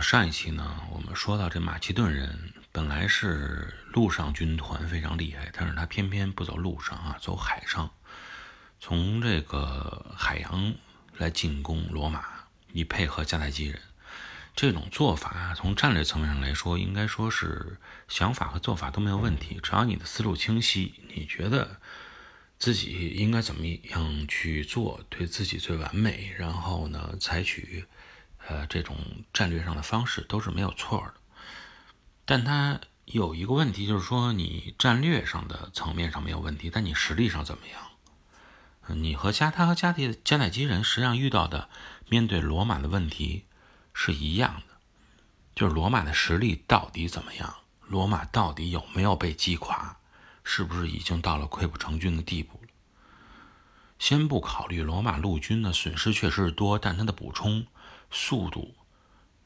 上一期呢，我们说到这马其顿人本来是陆上军团非常厉害，但是他偏偏不走陆上啊，走海上，从这个海洋来进攻罗马，以配合迦太基人。这种做法从战略层面上来说，应该说是想法和做法都没有问题，只要你的思路清晰，你觉得自己应该怎么样去做，对自己最完美，然后呢，采取。呃，这种战略上的方式都是没有错的，但它有一个问题，就是说你战略上的层面上没有问题，但你实力上怎么样？你和加他和加蒂加奈基人实际上遇到的面对罗马的问题是一样的，就是罗马的实力到底怎么样？罗马到底有没有被击垮？是不是已经到了溃不成军的地步了？先不考虑罗马陆军的损失确实是多，但它的补充。速度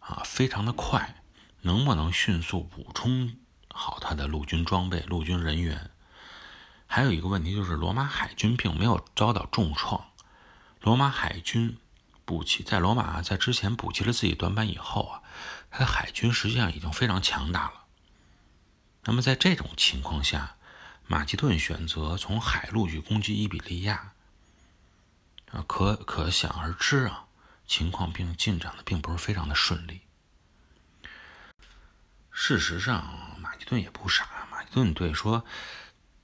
啊，非常的快，能不能迅速补充好他的陆军装备、陆军人员？还有一个问题就是，罗马海军并没有遭到重创。罗马海军补齐，在罗马在之前补齐了自己短板以后啊，他的海军实际上已经非常强大了。那么在这种情况下，马其顿选择从海路去攻击伊比利亚啊，可可想而知啊。情况并进展的并不是非常的顺利。事实上，马其顿也不傻，马其顿队说，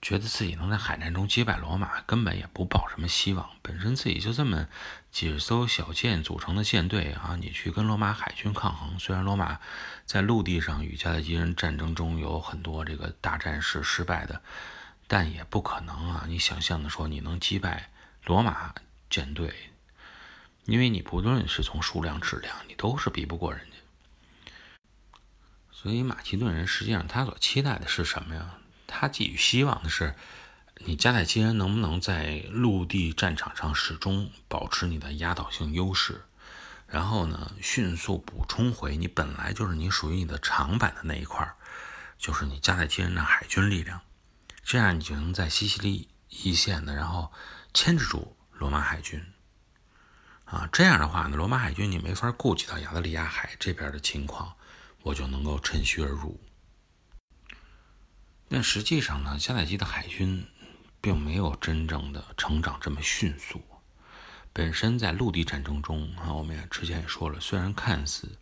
觉得自己能在海战中击败罗马，根本也不抱什么希望。本身自己就这么几十艘小舰组成的舰队啊，你去跟罗马海军抗衡，虽然罗马在陆地上与迦太基人战争中有很多这个大战是失败的，但也不可能啊，你想象的说你能击败罗马舰队。因为你不论是从数量、质量，你都是比不过人家。所以马其顿人实际上他所期待的是什么呀？他寄予希望的是，你迦太基人能不能在陆地战场上始终保持你的压倒性优势，然后呢，迅速补充回你本来就是你属于你的长板的那一块就是你迦太基人的海军力量，这样你就能在西西里一线的，然后牵制住罗马海军。啊，这样的话呢，罗马海军你没法顾及到亚得里亚海这边的情况，我就能够趁虚而入。但实际上呢，迦太基的海军并没有真正的成长这么迅速。本身在陆地战争中啊，我们也之前也说了，虽然看似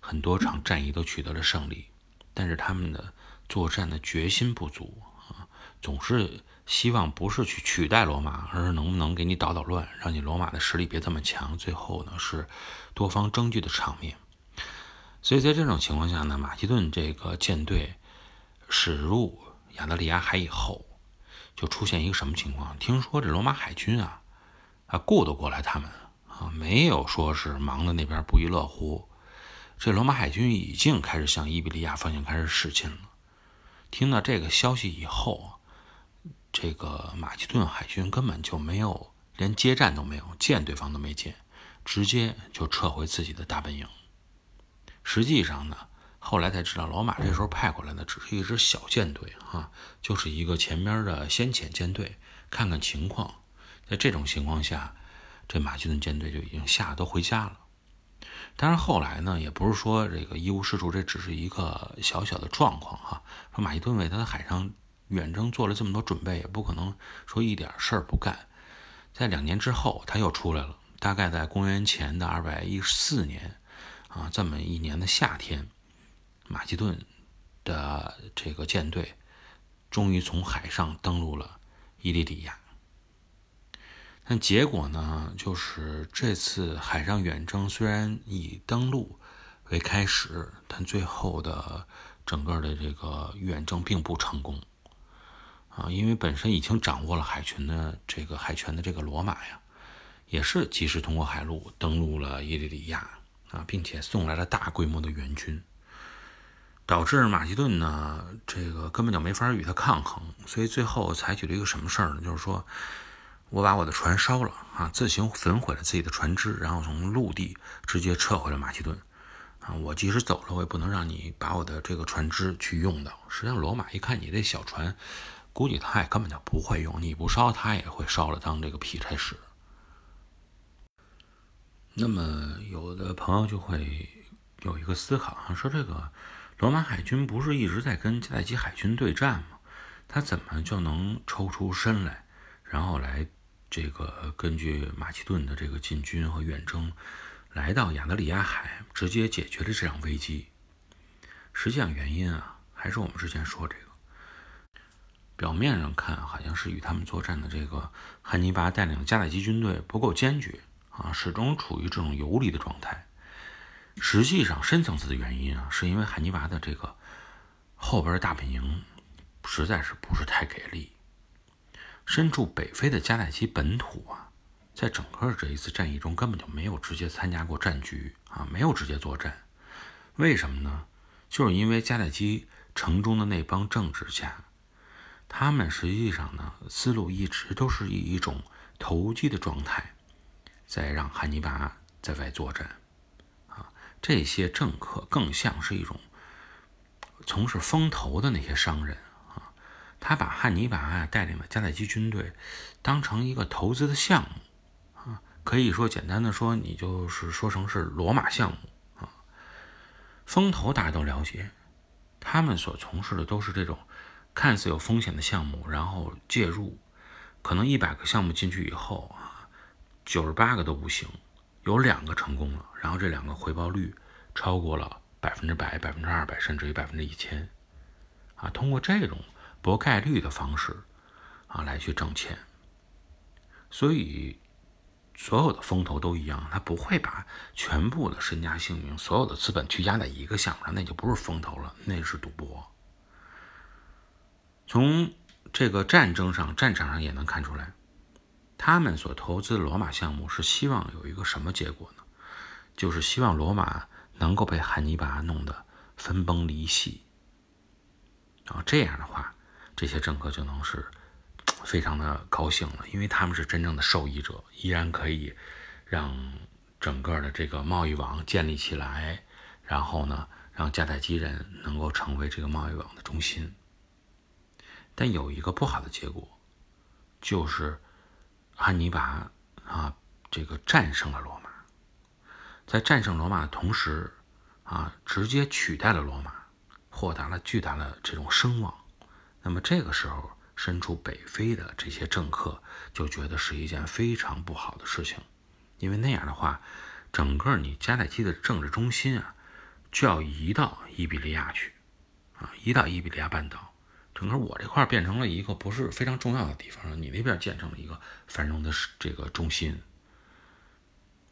很多场战役都取得了胜利，但是他们的作战的决心不足啊，总是。希望不是去取代罗马，而是能不能给你捣捣乱，让你罗马的实力别这么强。最后呢是多方争据的场面。所以在这种情况下呢，马其顿这个舰队驶入亚得里亚海以后，就出现一个什么情况？听说这罗马海军啊，啊顾得过来他们啊，没有说是忙的那边不亦乐乎。这罗马海军已经开始向伊比利亚方向开始驶进了。听到这个消息以后。这个马其顿海军根本就没有，连接战都没有，见对方都没见，直接就撤回自己的大本营。实际上呢，后来才知道，罗马这时候派过来的只是一支小舰队，哈，就是一个前边的先遣舰队，看看情况。在这种情况下，这马其顿舰队就已经吓得都回家了。但是后来呢，也不是说这个一无是处，这只是一个小小的状况，哈。说马其顿为他的海上。远征做了这么多准备，也不可能说一点事儿不干。在两年之后，他又出来了。大概在公元前的二百一十四年，啊，这么一年的夏天，马其顿的这个舰队终于从海上登陆了伊利里亚。但结果呢，就是这次海上远征虽然以登陆为开始，但最后的整个的这个远征并不成功。啊，因为本身已经掌握了海权的这个海权的这个罗马呀，也是及时通过海路登陆了伊利里亚啊，并且送来了大规模的援军，导致马其顿呢这个根本就没法与他抗衡，所以最后采取了一个什么事儿呢？就是说我把我的船烧了啊，自行焚毁了自己的船只，然后从陆地直接撤回了马其顿啊，我即使走了，我也不能让你把我的这个船只去用到。实际上，罗马一看你这小船。估计他也根本就不会用，你不烧，他也会烧了当这个劈柴使。那么有的朋友就会有一个思考啊，说这个罗马海军不是一直在跟迦太基海军对战吗？他怎么就能抽出身来，然后来这个根据马其顿的这个进军和远征，来到亚得里亚海，直接解决了这场危机？实际上原因啊，还是我们之前说这个，表面上看好像是与他们作战的这个汉尼拔带领的迦太基军队不够坚决啊，始终处于这种游离的状态。实际上深层次的原因啊，是因为汉尼拔的这个后边的大本营。实在是不是太给力。身处北非的迦太基本土啊，在整个这一次战役中根本就没有直接参加过战局啊，没有直接作战。为什么呢？就是因为迦太基城中的那帮政治家，他们实际上呢思路一直都是以一种投机的状态，在让汉尼拔在外作战啊。这些政客更像是一种从事风投的那些商人啊。他把汉尼拔啊带领的迦太基军队当成一个投资的项目啊，可以说简单的说，你就是说成是罗马项目啊。风投大家都了解，他们所从事的都是这种看似有风险的项目，然后介入，可能一百个项目进去以后啊，九十八个都不行，有两个成功了，然后这两个回报率超过了百分之百、百分之二百，甚至于百分之一千啊，通过这种。博概率的方式啊，来去挣钱。所以，所有的风投都一样，他不会把全部的身家性命、所有的资本去压在一个项目上，那就不是风投了，那是赌博。从这个战争上、战场上也能看出来，他们所投资罗马项目是希望有一个什么结果呢？就是希望罗马能够被汉尼拔弄得分崩离析。啊，这样的话。这些政客就能是非常的高兴了，因为他们是真正的受益者，依然可以让整个的这个贸易网建立起来，然后呢，让迦太基人能够成为这个贸易网的中心。但有一个不好的结果，就是汉尼拔啊，这个战胜了罗马，在战胜罗马的同时啊，直接取代了罗马，获得了巨大的这种声望。那么这个时候，身处北非的这些政客就觉得是一件非常不好的事情，因为那样的话，整个你迦太基的政治中心啊，就要移到伊比利亚去，啊，移到伊比利亚半岛，整个我这块变成了一个不是非常重要的地方，你那边建成了一个繁荣的这个中心。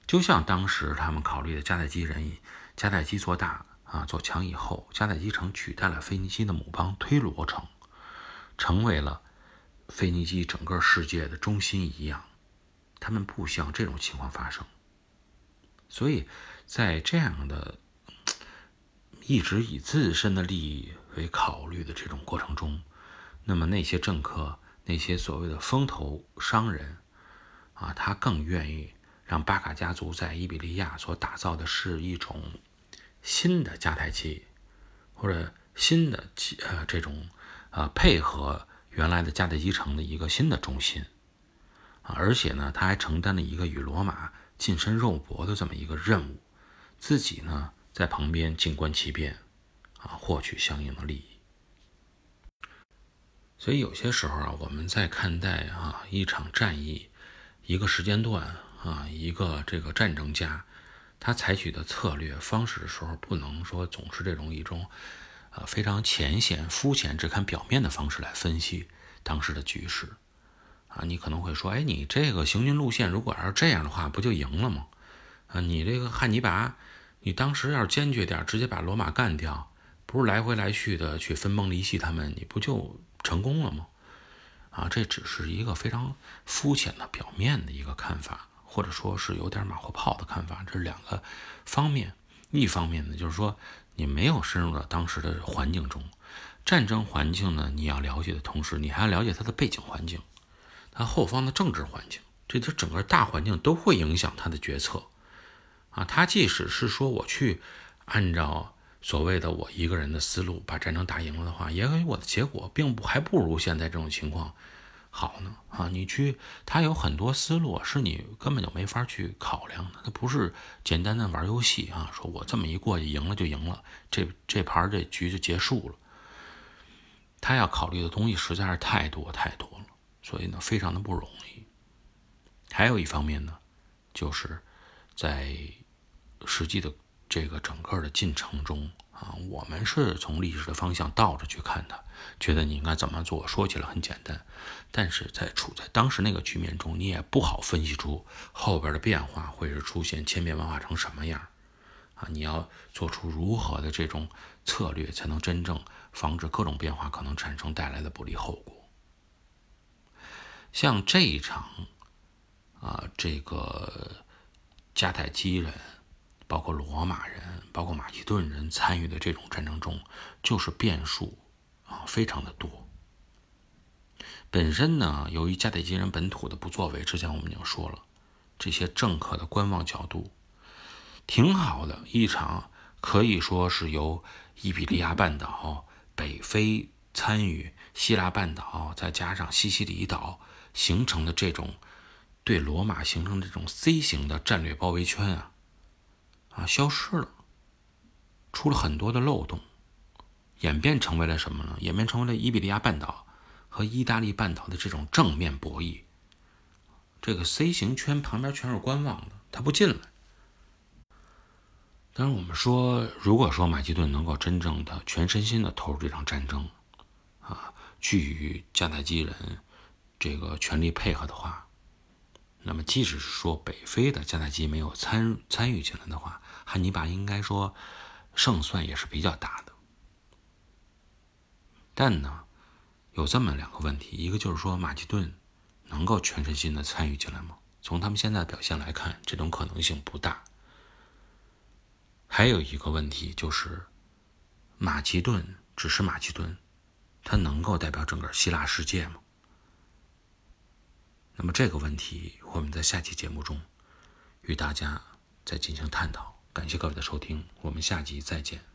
就像当时他们考虑的迦太基人，迦太基做大啊做强以后，迦太基城取代了腓尼基的母邦推罗城。成为了腓尼基整个世界的中心一样，他们不希望这种情况发生。所以在这样的 一直以自身的利益为考虑的这种过程中，那么那些政客、那些所谓的风投商人啊，他更愿意让巴卡家族在伊比利亚所打造的是一种新的迦太基，或者新的呃这种。啊，配合原来的迦太基城的一个新的中心，啊，而且呢，他还承担了一个与罗马近身肉搏的这么一个任务，自己呢在旁边静观其变，啊，获取相应的利益。所以有些时候啊，我们在看待啊一场战役、一个时间段啊一个这个战争家他采取的策略方式的时候，不能说总是这种一种。啊，非常浅显、肤浅、只看表面的方式来分析当时的局势，啊，你可能会说，哎，你这个行军路线如果要是这样的话，不就赢了吗？啊，你这个汉尼拔，你当时要是坚决点，直接把罗马干掉，不是来回来去的去分崩离析他们，你不就成功了吗？啊，这只是一个非常肤浅的表面的一个看法，或者说是有点马后炮的看法，这是两个方面。一方面呢，就是说。你没有深入到当时的环境中，战争环境呢？你要了解的同时，你还要了解它的背景环境，它后方的政治环境，这这整个大环境都会影响他的决策。啊，他即使是说我去按照所谓的我一个人的思路把战争打赢了的话，也许我的结果并不还不如现在这种情况好呢？啊，你去，他有很多思路是你根本就没法去考量的。他不是简单的玩游戏啊，说我这么一过去赢了就赢了，这这盘这局就结束了。他要考虑的东西实在是太多太多了，所以呢，非常的不容易。还有一方面呢，就是在实际的这个整个的进程中。啊，我们是从历史的方向倒着去看的，觉得你应该怎么做。说起来很简单，但是在处在当时那个局面中，你也不好分析出后边的变化会是出现千变万化成什么样。啊，你要做出如何的这种策略，才能真正防止各种变化可能产生带来的不利后果。像这一场，啊，这个迦太基人。包括罗马人，包括马其顿人参与的这种战争中，就是变数啊，非常的多。本身呢，由于迦太基人本土的不作为，之前我们已经说了，这些政客的观望角度，挺好的一场，可以说是由伊比利亚半岛、北非参与，希腊半岛再加上西西里岛形成的这种对罗马形成这种 C 型的战略包围圈啊。啊，消失了，出了很多的漏洞，演变成为了什么呢？演变成为了伊比利亚半岛和意大利半岛的这种正面博弈。这个 C 型圈旁边全是观望的，他不进来。当然，我们说，如果说马其顿能够真正的全身心的投入这场战争，啊，去与迦太基人这个全力配合的话。那么，即使是说北非的迦太基没有参参与进来的话，汉尼拔应该说胜算也是比较大的。但呢，有这么两个问题：一个就是说马其顿能够全身心的参与进来吗？从他们现在表现来看，这种可能性不大。还有一个问题就是，马其顿只是马其顿，它能够代表整个希腊世界吗？那么这个问题，我们在下期节目中与大家再进行探讨。感谢各位的收听，我们下集再见。